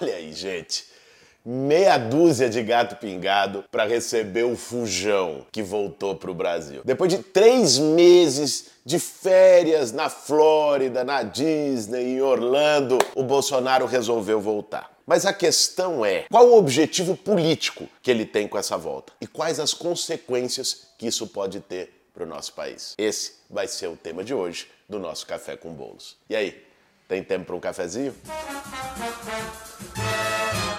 Olha aí, gente. Meia dúzia de gato pingado para receber o fujão que voltou para o Brasil. Depois de três meses de férias na Flórida, na Disney, em Orlando, o Bolsonaro resolveu voltar. Mas a questão é: qual o objetivo político que ele tem com essa volta? E quais as consequências que isso pode ter para o nosso país? Esse vai ser o tema de hoje do nosso Café com Bolos. E aí, tem tempo para um cafezinho?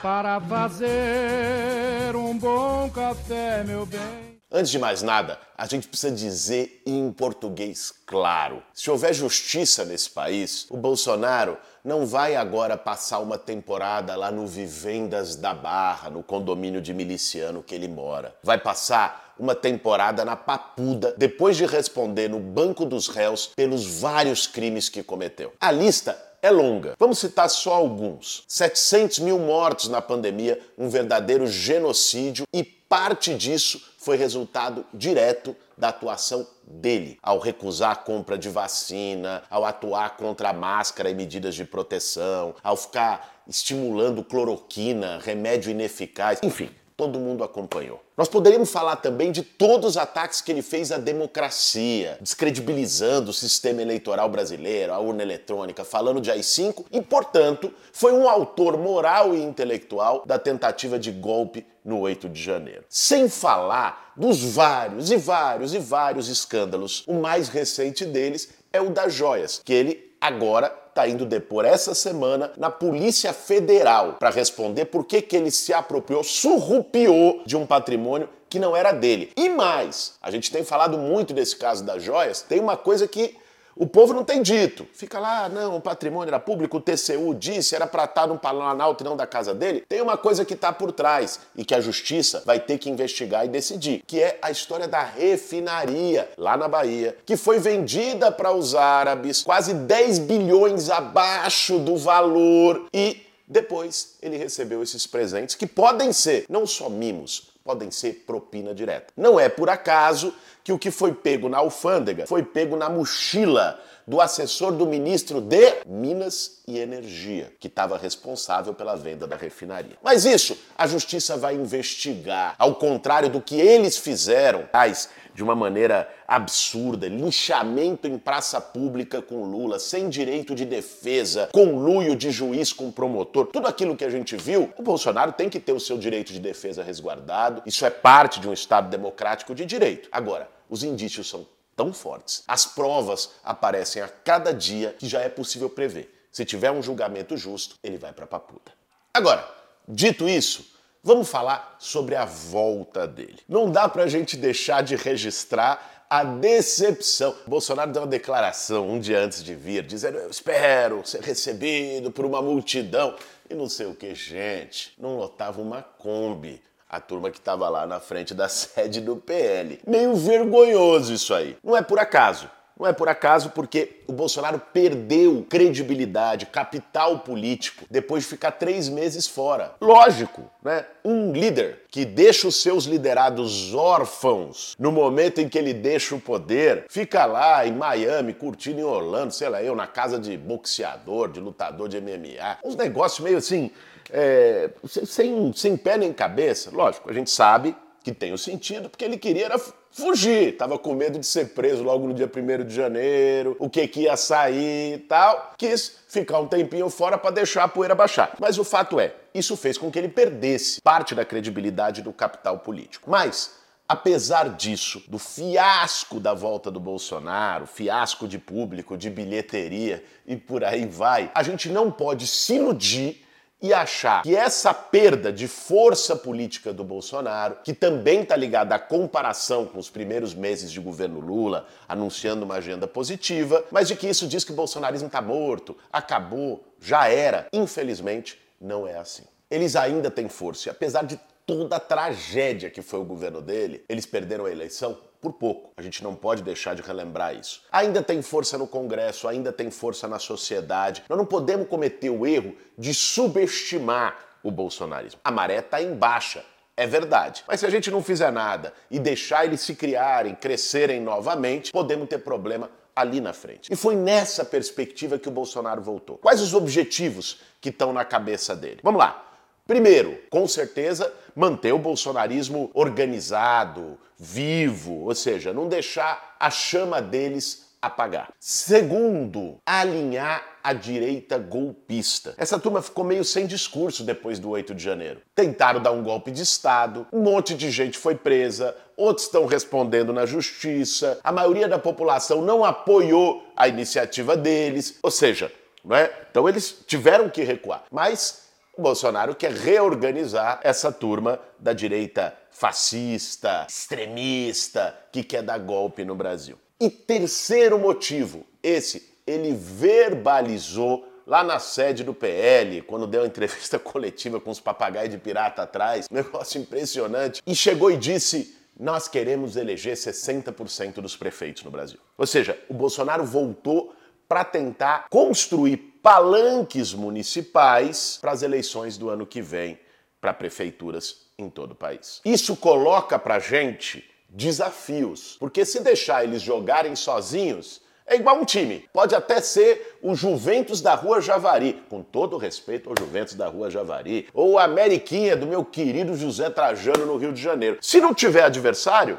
Para fazer um bom café, meu bem. Antes de mais nada, a gente precisa dizer em português claro: se houver justiça nesse país, o Bolsonaro não vai agora passar uma temporada lá no Vivendas da Barra, no condomínio de miliciano que ele mora. Vai passar uma temporada na Papuda depois de responder no banco dos réus pelos vários crimes que cometeu. A lista é longa. Vamos citar só alguns: 700 mil mortos na pandemia, um verdadeiro genocídio, e parte disso foi resultado direto da atuação dele, ao recusar a compra de vacina, ao atuar contra a máscara e medidas de proteção, ao ficar estimulando cloroquina, remédio ineficaz, enfim, todo mundo acompanhou. Nós poderíamos falar também de todos os ataques que ele fez à democracia, descredibilizando o sistema eleitoral brasileiro, a urna eletrônica, falando de AI-5 e, portanto, foi um autor moral e intelectual da tentativa de golpe no 8 de janeiro. Sem falar dos vários e vários e vários escândalos. O mais recente deles é o das joias, que ele agora está indo depor essa semana na Polícia Federal para responder por que, que ele se apropriou, surrupiou de um patrimônio que não era dele. E mais, a gente tem falado muito desse caso das joias, tem uma coisa que o povo não tem dito. Fica lá, não, o patrimônio era público, o TCU disse, era para estar no Planalto e não da casa dele. Tem uma coisa que está por trás e que a justiça vai ter que investigar e decidir, que é a história da refinaria lá na Bahia, que foi vendida para os árabes, quase 10 bilhões abaixo do valor e depois ele recebeu esses presentes que podem ser não só mimos, podem ser propina direta. Não é por acaso que o que foi pego na alfândega foi pego na mochila do assessor do ministro de Minas e Energia, que estava responsável pela venda da refinaria. Mas isso a justiça vai investigar, ao contrário do que eles fizeram, tais de uma maneira absurda, linchamento em praça pública com Lula, sem direito de defesa, conluio de juiz com promotor, tudo aquilo que a gente viu, o Bolsonaro tem que ter o seu direito de defesa resguardado, isso é parte de um Estado democrático de direito. Agora, os indícios são tão fortes, as provas aparecem a cada dia que já é possível prever. Se tiver um julgamento justo, ele vai para papuda. Agora, dito isso, Vamos falar sobre a volta dele. Não dá pra gente deixar de registrar a decepção. Bolsonaro deu uma declaração um dia antes de vir, dizendo: Eu espero ser recebido por uma multidão. E não sei o que, gente. Não lotava uma Kombi a turma que estava lá na frente da sede do PL. Meio vergonhoso isso aí. Não é por acaso. Não é por acaso porque o Bolsonaro perdeu credibilidade, capital político, depois de ficar três meses fora. Lógico, né? Um líder que deixa os seus liderados órfãos no momento em que ele deixa o poder, fica lá em Miami, curtindo em Orlando, sei lá, eu, na casa de boxeador, de lutador de MMA. Uns negócios meio assim, é, sem, sem pé nem cabeça. Lógico, a gente sabe que tem o sentido, porque ele queria era fugir. Tava com medo de ser preso logo no dia 1 de janeiro, o que que ia sair e tal. Quis ficar um tempinho fora para deixar a poeira baixar. Mas o fato é, isso fez com que ele perdesse parte da credibilidade do capital político. Mas Apesar disso, do fiasco da volta do Bolsonaro, fiasco de público, de bilheteria e por aí vai, a gente não pode se iludir e achar que essa perda de força política do Bolsonaro, que também está ligada à comparação com os primeiros meses de governo Lula, anunciando uma agenda positiva, mas de que isso diz que o bolsonarismo está morto, acabou, já era. Infelizmente, não é assim. Eles ainda têm força, e apesar de toda a tragédia que foi o governo dele, eles perderam a eleição por pouco. A gente não pode deixar de relembrar isso. Ainda tem força no Congresso, ainda tem força na sociedade. Nós não podemos cometer o erro de subestimar o bolsonarismo. A maré está em baixa. É verdade. Mas se a gente não fizer nada e deixar eles se criarem, crescerem novamente, podemos ter problema ali na frente. E foi nessa perspectiva que o Bolsonaro voltou. Quais os objetivos que estão na cabeça dele? Vamos lá. Primeiro, com certeza, manter o bolsonarismo organizado, vivo, ou seja, não deixar a chama deles apagar. Segundo, alinhar a direita golpista. Essa turma ficou meio sem discurso depois do 8 de janeiro. Tentaram dar um golpe de Estado, um monte de gente foi presa, outros estão respondendo na justiça, a maioria da população não apoiou a iniciativa deles, ou seja, não é? então eles tiveram que recuar. Mas o Bolsonaro quer reorganizar essa turma da direita fascista, extremista, que quer dar golpe no Brasil. E terceiro motivo, esse ele verbalizou lá na sede do PL, quando deu a entrevista coletiva com os papagaios de pirata atrás, negócio impressionante, e chegou e disse: Nós queremos eleger 60% dos prefeitos no Brasil. Ou seja, o Bolsonaro voltou para tentar construir palanques municipais para as eleições do ano que vem para prefeituras em todo o país. Isso coloca para gente desafios, porque se deixar eles jogarem sozinhos, é igual um time. Pode até ser o Juventus da Rua Javari, com todo respeito ao Juventus da Rua Javari, ou a Ameriquinha do meu querido José Trajano no Rio de Janeiro. Se não tiver adversário,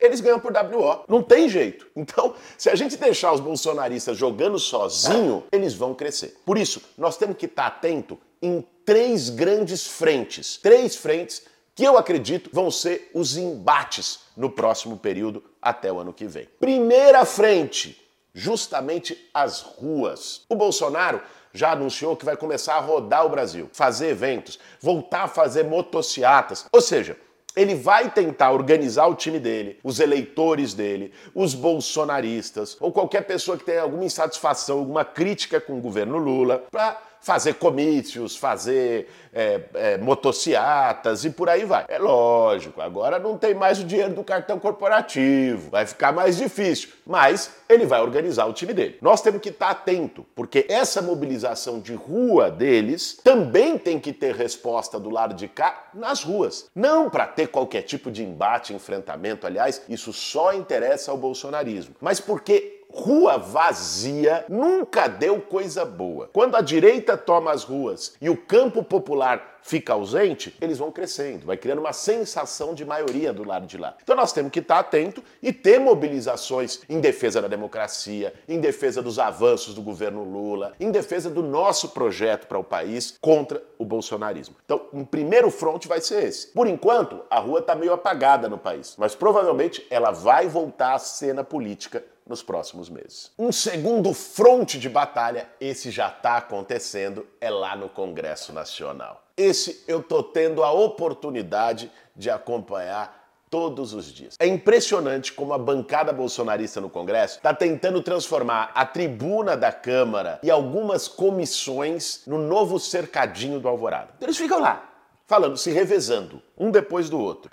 eles ganham por WO. Não tem jeito. Então, se a gente deixar os bolsonaristas jogando sozinho, eles vão crescer. Por isso, nós temos que estar atento em três grandes frentes. Três frentes que eu acredito vão ser os embates no próximo período até o ano que vem. Primeira frente, justamente as ruas. O Bolsonaro já anunciou que vai começar a rodar o Brasil, fazer eventos, voltar a fazer motociatas. Ou seja, ele vai tentar organizar o time dele, os eleitores dele, os bolsonaristas, ou qualquer pessoa que tenha alguma insatisfação, alguma crítica com o governo Lula, para fazer comícios, fazer é, é, motociatas e por aí vai. É lógico, agora não tem mais o dinheiro do cartão corporativo, vai ficar mais difícil, mas ele vai organizar o time dele. Nós temos que estar atento, porque essa mobilização de rua deles também tem que ter resposta do lado de cá nas ruas. Não para ter qualquer tipo de embate, enfrentamento, aliás, isso só interessa ao bolsonarismo, mas porque rua vazia nunca deu coisa boa. Quando a direita toma as ruas e o campo popular fica ausente, eles vão crescendo, vai criando uma sensação de maioria do lado de lá. Então nós temos que estar atento e ter mobilizações em defesa da democracia, em defesa dos avanços do governo Lula, em defesa do nosso projeto para o país contra o bolsonarismo. Então, um primeiro fronte vai ser esse. Por enquanto, a rua está meio apagada no país, mas provavelmente ela vai voltar à cena política nos próximos meses. Um segundo fronte de batalha, esse já está acontecendo, é lá no Congresso Nacional. Esse eu tô tendo a oportunidade de acompanhar todos os dias. É impressionante como a bancada bolsonarista no Congresso está tentando transformar a tribuna da Câmara e algumas comissões no novo cercadinho do Alvorada. Eles ficam lá, falando, se revezando, um depois do outro.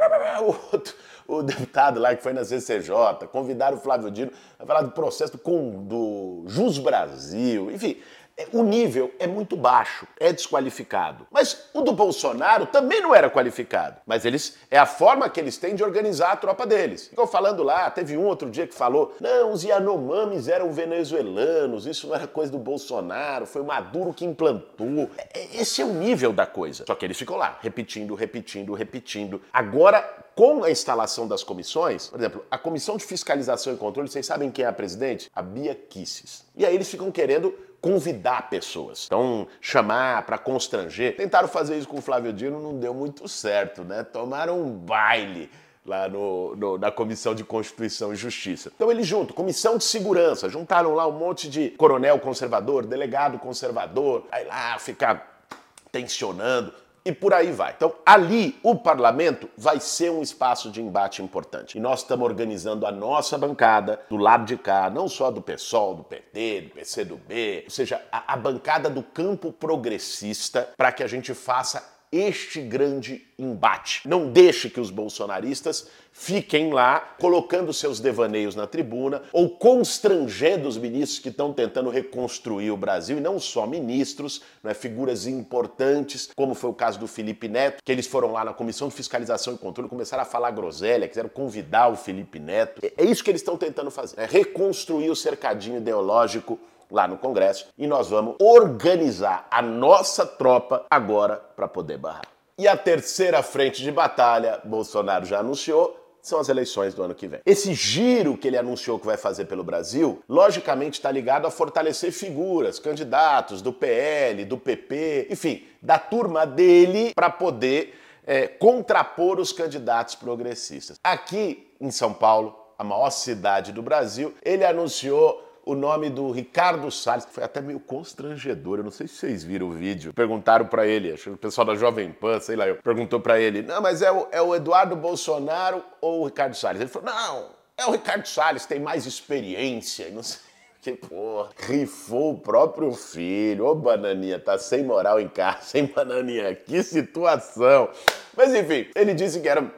O o deputado lá que foi na CCJ, convidaram o Flávio Dino a falar do processo do, do Jus Brasil, enfim. É, o nível é muito baixo, é desqualificado. Mas o do Bolsonaro também não era qualificado. Mas eles é a forma que eles têm de organizar a tropa deles. Ficou falando lá, teve um outro dia que falou: não, os Yanomamis eram venezuelanos, isso não era coisa do Bolsonaro, foi o Maduro que implantou. É, é, esse é o nível da coisa. Só que eles ficam lá, repetindo, repetindo, repetindo. Agora, com a instalação das comissões, por exemplo, a Comissão de Fiscalização e Controle, vocês sabem quem é a presidente? A Bia Kisses. E aí eles ficam querendo convidar pessoas. Então, chamar para constranger. Tentaram fazer isso com o Flávio Dino, não deu muito certo, né? Tomaram um baile lá no, no, na Comissão de Constituição e Justiça. Então eles juntam, Comissão de Segurança, juntaram lá um monte de coronel conservador, delegado conservador, aí lá ficar tensionando e por aí vai. Então, ali, o parlamento vai ser um espaço de embate importante. E nós estamos organizando a nossa bancada do lado de cá, não só do PSOL, do PT, do PCdoB, ou seja, a, a bancada do campo progressista, para que a gente faça este grande embate. Não deixe que os bolsonaristas fiquem lá colocando seus devaneios na tribuna ou constrangendo os ministros que estão tentando reconstruir o Brasil, e não só ministros, né, figuras importantes, como foi o caso do Felipe Neto, que eles foram lá na Comissão de Fiscalização e Controle, começaram a falar groselha, quiseram convidar o Felipe Neto. É isso que eles estão tentando fazer, é reconstruir o cercadinho ideológico lá no Congresso e nós vamos organizar a nossa tropa agora para poder barrar. E a terceira frente de batalha, Bolsonaro já anunciou, são as eleições do ano que vem. Esse giro que ele anunciou que vai fazer pelo Brasil, logicamente está ligado a fortalecer figuras, candidatos do PL, do PP, enfim, da turma dele para poder é, contrapor os candidatos progressistas. Aqui em São Paulo, a maior cidade do Brasil, ele anunciou o nome do Ricardo Salles, que foi até meio constrangedor. Eu não sei se vocês viram o vídeo. Perguntaram para ele, acho que o pessoal da Jovem Pan, sei lá, perguntou para ele: não, mas é o, é o Eduardo Bolsonaro ou o Ricardo Salles? Ele falou: não, é o Ricardo Salles, tem mais experiência. Não sei. Que porra, rifou o próprio filho. Ô, bananinha, tá sem moral em casa, sem bananinha. Que situação. Mas enfim, ele disse que era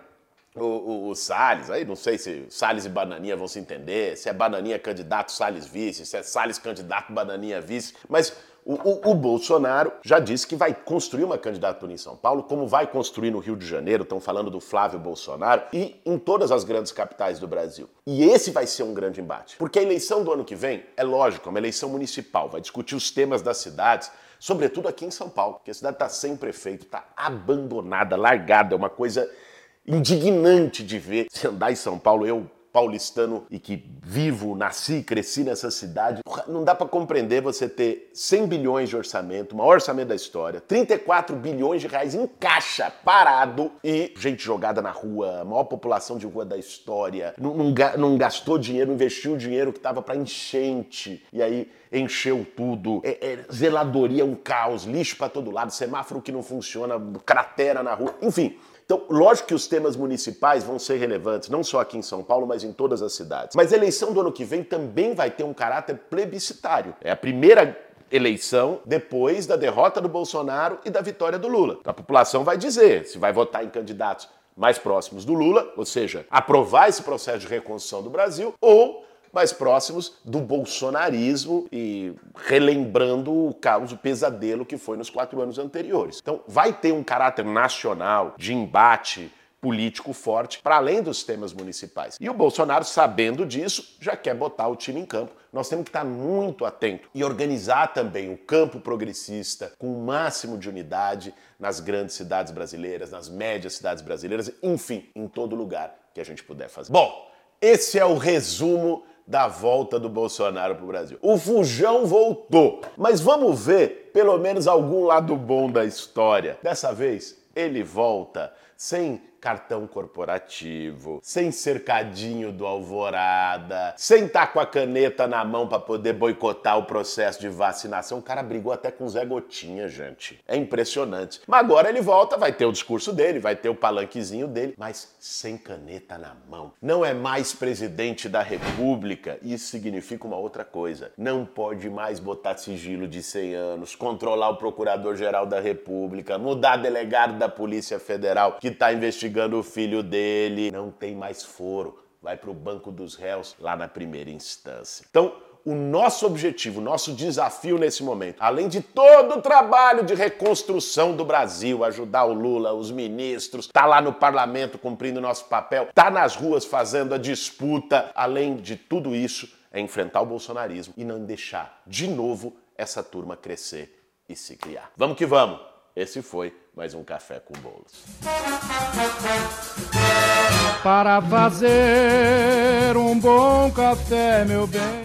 o, o, o, Salles, aí não sei se Salles e Bananinha vão se entender, se é Bananinha candidato, Salles vice, se é Salles candidato, Bananinha vice, mas o, o, o, Bolsonaro já disse que vai construir uma candidatura em São Paulo, como vai construir no Rio de Janeiro, estão falando do Flávio Bolsonaro, e em todas as grandes capitais do Brasil. E esse vai ser um grande embate. Porque a eleição do ano que vem, é lógico, é uma eleição municipal, vai discutir os temas das cidades, sobretudo aqui em São Paulo, porque a cidade está sem prefeito, está abandonada, largada, é uma coisa indignante de ver. Se andar em São Paulo, eu paulistano e que vivo, nasci, cresci nessa cidade, não dá para compreender você ter 100 bilhões de orçamento, o maior orçamento da história, 34 bilhões de reais em caixa, parado e gente jogada na rua, maior população de rua da história, não, não, não gastou dinheiro, investiu dinheiro que estava para enchente e aí encheu tudo, é, é, zeladoria um caos, lixo para todo lado, semáforo que não funciona, cratera na rua, enfim. Então, lógico que os temas municipais vão ser relevantes, não só aqui em São Paulo, mas em todas as cidades. Mas a eleição do ano que vem também vai ter um caráter plebiscitário. É a primeira eleição depois da derrota do Bolsonaro e da vitória do Lula. A população vai dizer se vai votar em candidatos mais próximos do Lula, ou seja, aprovar esse processo de reconstrução do Brasil, ou mais próximos do bolsonarismo e relembrando o caos, o pesadelo que foi nos quatro anos anteriores. Então, vai ter um caráter nacional de embate político forte, para além dos temas municipais. E o Bolsonaro, sabendo disso, já quer botar o time em campo. Nós temos que estar muito atento e organizar também o campo progressista com o máximo de unidade nas grandes cidades brasileiras, nas médias cidades brasileiras, enfim, em todo lugar que a gente puder fazer. Bom, esse é o resumo da volta do Bolsonaro para o Brasil. O Fujão voltou, mas vamos ver pelo menos algum lado bom da história. Dessa vez, ele volta sem cartão corporativo, sem cercadinho do Alvorada, sem estar tá com a caneta na mão para poder boicotar o processo de vacinação. O cara brigou até com Zé Gotinha, gente. É impressionante. Mas agora ele volta, vai ter o discurso dele, vai ter o palanquezinho dele, mas sem caneta na mão. Não é mais presidente da República. Isso significa uma outra coisa. Não pode mais botar sigilo de 100 anos, controlar o procurador-geral da República, mudar delegado da Polícia Federal que está investigando o filho dele, não tem mais foro, vai para o banco dos réus lá na primeira instância. Então, o nosso objetivo, o nosso desafio nesse momento, além de todo o trabalho de reconstrução do Brasil, ajudar o Lula, os ministros, tá lá no parlamento cumprindo nosso papel, tá nas ruas fazendo a disputa, além de tudo isso, é enfrentar o bolsonarismo e não deixar de novo essa turma crescer e se criar. Vamos que vamos. Esse foi mais um café com bolos. Para fazer um bom café, meu bem.